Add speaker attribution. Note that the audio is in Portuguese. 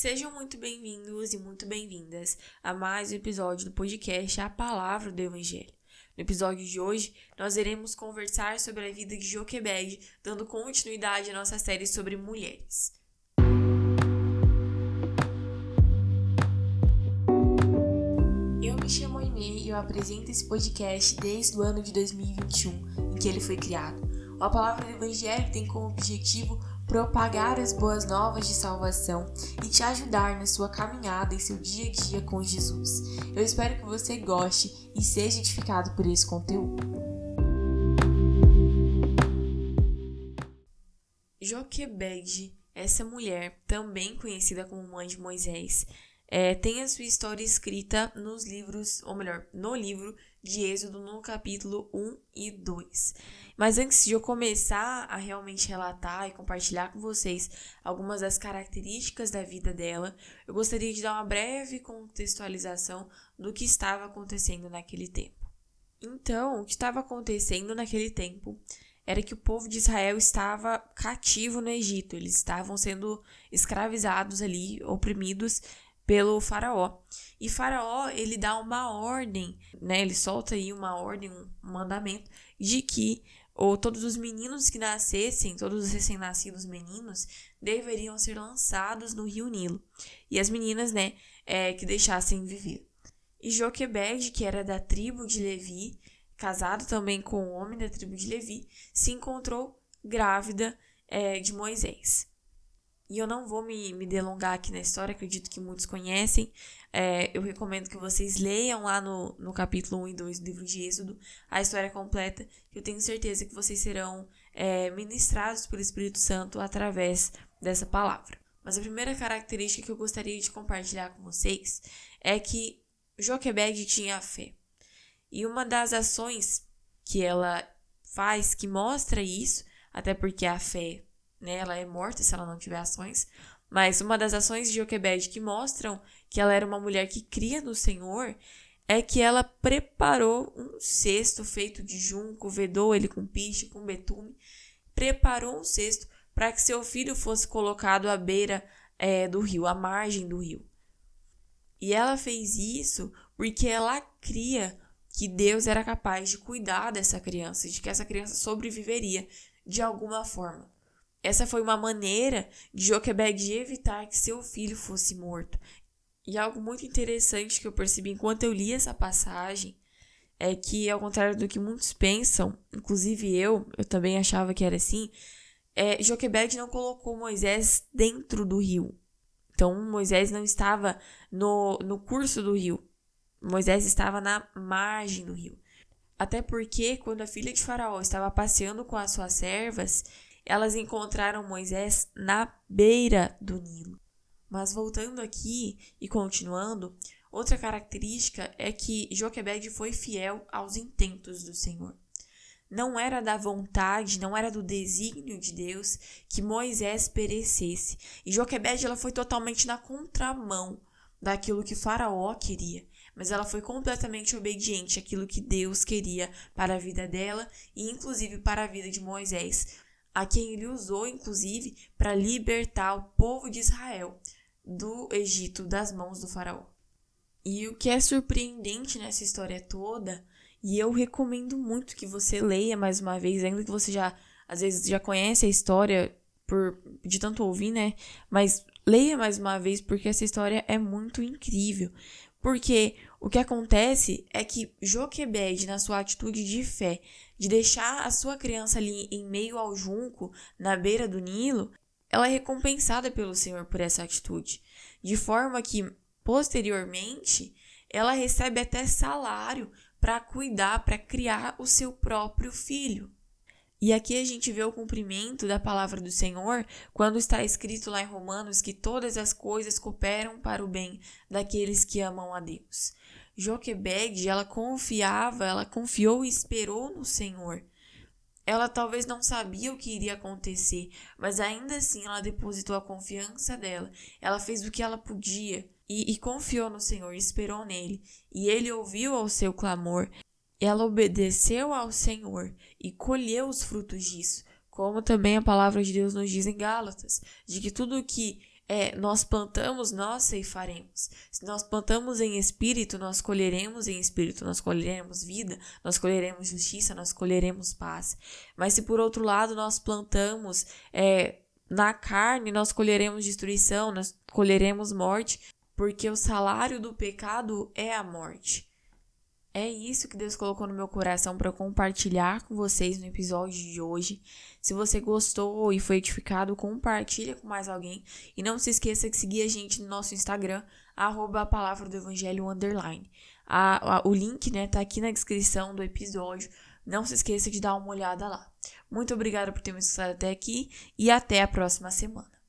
Speaker 1: Sejam muito bem-vindos e muito bem-vindas a mais um episódio do podcast A Palavra do Evangelho. No episódio de hoje, nós iremos conversar sobre a vida de Joquebed, dando continuidade à nossa série sobre mulheres. Eu me chamo Aimee e eu apresento esse podcast desde o ano de 2021, em que ele foi criado. A Palavra do Evangelho tem como objetivo propagar as boas novas de salvação e te ajudar na sua caminhada em seu dia a dia com Jesus. Eu espero que você goste e seja edificado por esse conteúdo. Joquebed, essa mulher, também conhecida como mãe de Moisés, é, tem a sua história escrita nos livros, ou melhor, no livro de Êxodo, no capítulo 1 e 2. Mas antes de eu começar a realmente relatar e compartilhar com vocês algumas das características da vida dela, eu gostaria de dar uma breve contextualização do que estava acontecendo naquele tempo. Então, o que estava acontecendo naquele tempo era que o povo de Israel estava cativo no Egito, eles estavam sendo escravizados ali, oprimidos pelo faraó. E faraó, ele dá uma ordem, né? Ele solta aí uma ordem, um mandamento de que ou todos os meninos que nascessem, todos os recém-nascidos meninos, deveriam ser lançados no rio Nilo. E as meninas, né, é, que deixassem viver. E Joquebed, que era da tribo de Levi, casado também com um homem da tribo de Levi, se encontrou grávida é, de Moisés. E eu não vou me, me delongar aqui na história, acredito que muitos conhecem. É, eu recomendo que vocês leiam lá no, no capítulo 1 e 2 do livro de Êxodo a história completa, que eu tenho certeza que vocês serão é, ministrados pelo Espírito Santo através dessa palavra. Mas a primeira característica que eu gostaria de compartilhar com vocês é que Joquebed tinha fé. E uma das ações que ela faz que mostra isso, até porque a fé né? Ela é morta se ela não tiver ações. Mas uma das ações de Joquebed que mostram que ela era uma mulher que cria no Senhor é que ela preparou um cesto feito de junco, vedou ele com piche, com betume, preparou um cesto para que seu filho fosse colocado à beira é, do rio, à margem do rio. E ela fez isso porque ela cria que Deus era capaz de cuidar dessa criança, de que essa criança sobreviveria de alguma forma. Essa foi uma maneira de Joquebed evitar que seu filho fosse morto. E algo muito interessante que eu percebi enquanto eu li essa passagem é que, ao contrário do que muitos pensam, inclusive eu, eu também achava que era assim, é, Joquebed não colocou Moisés dentro do rio. Então, Moisés não estava no, no curso do rio. Moisés estava na margem do rio. Até porque, quando a filha de Faraó estava passeando com as suas servas, elas encontraram Moisés na beira do Nilo. Mas voltando aqui e continuando, outra característica é que Joquebed foi fiel aos intentos do Senhor. Não era da vontade, não era do desígnio de Deus que Moisés perecesse. E Joquebed ela foi totalmente na contramão daquilo que Faraó queria mas ela foi completamente obediente àquilo que Deus queria para a vida dela e inclusive para a vida de Moisés, a quem ele usou, inclusive, para libertar o povo de Israel do Egito das mãos do faraó. E o que é surpreendente nessa história toda, e eu recomendo muito que você leia mais uma vez, ainda que você já às vezes já conhece a história por de tanto ouvir, né? Mas leia mais uma vez porque essa história é muito incrível. Porque o que acontece é que Joquebed, na sua atitude de fé, de deixar a sua criança ali em meio ao junco, na beira do Nilo, ela é recompensada pelo Senhor por essa atitude. De forma que, posteriormente, ela recebe até salário para cuidar, para criar o seu próprio filho. E aqui a gente vê o cumprimento da palavra do Senhor quando está escrito lá em Romanos que todas as coisas cooperam para o bem daqueles que amam a Deus. Joquebed, ela confiava, ela confiou e esperou no Senhor. Ela talvez não sabia o que iria acontecer, mas ainda assim ela depositou a confiança dela. Ela fez o que ela podia e, e confiou no Senhor, esperou nele. E ele ouviu ao seu clamor. Ela obedeceu ao Senhor e colheu os frutos disso, como também a palavra de Deus nos diz em Gálatas, de que tudo que é nós plantamos, nós ceifaremos. Se nós plantamos em espírito, nós colheremos em espírito, nós colheremos vida, nós colheremos justiça, nós colheremos paz. Mas se por outro lado nós plantamos é, na carne, nós colheremos destruição, nós colheremos morte, porque o salário do pecado é a morte. É isso que Deus colocou no meu coração para compartilhar com vocês no episódio de hoje. Se você gostou e foi edificado, compartilha com mais alguém. E não se esqueça de seguir a gente no nosso Instagram, arroba a palavra do evangelho underline. A, a, o link né, tá aqui na descrição do episódio. Não se esqueça de dar uma olhada lá. Muito obrigada por ter me escutado até aqui e até a próxima semana.